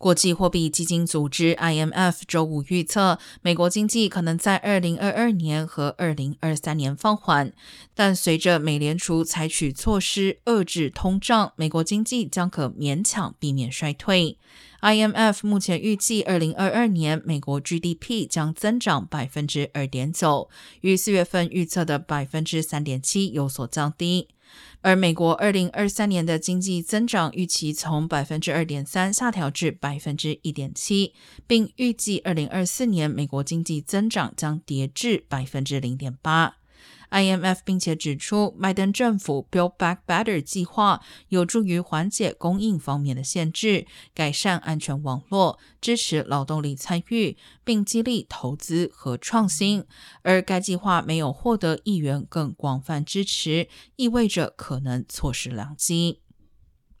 国际货币基金组织 （IMF） 周五预测，美国经济可能在2022年和2023年放缓，但随着美联储采取措施遏制通胀，美国经济将可勉强避免衰退。IMF 目前预计，2022年美国 GDP 将增长2.9%，与四月份预测的3.7%有所降低。而美国二零二三年的经济增长预期从百分之二点三下调至百分之一点七，并预计二零二四年美国经济增长将跌至百分之零点八。IMF 并且指出，拜登政府 Build Back Better 计划有助于缓解供应方面的限制，改善安全网络，支持劳动力参与，并激励投资和创新。而该计划没有获得议员更广泛支持，意味着可能错失良机。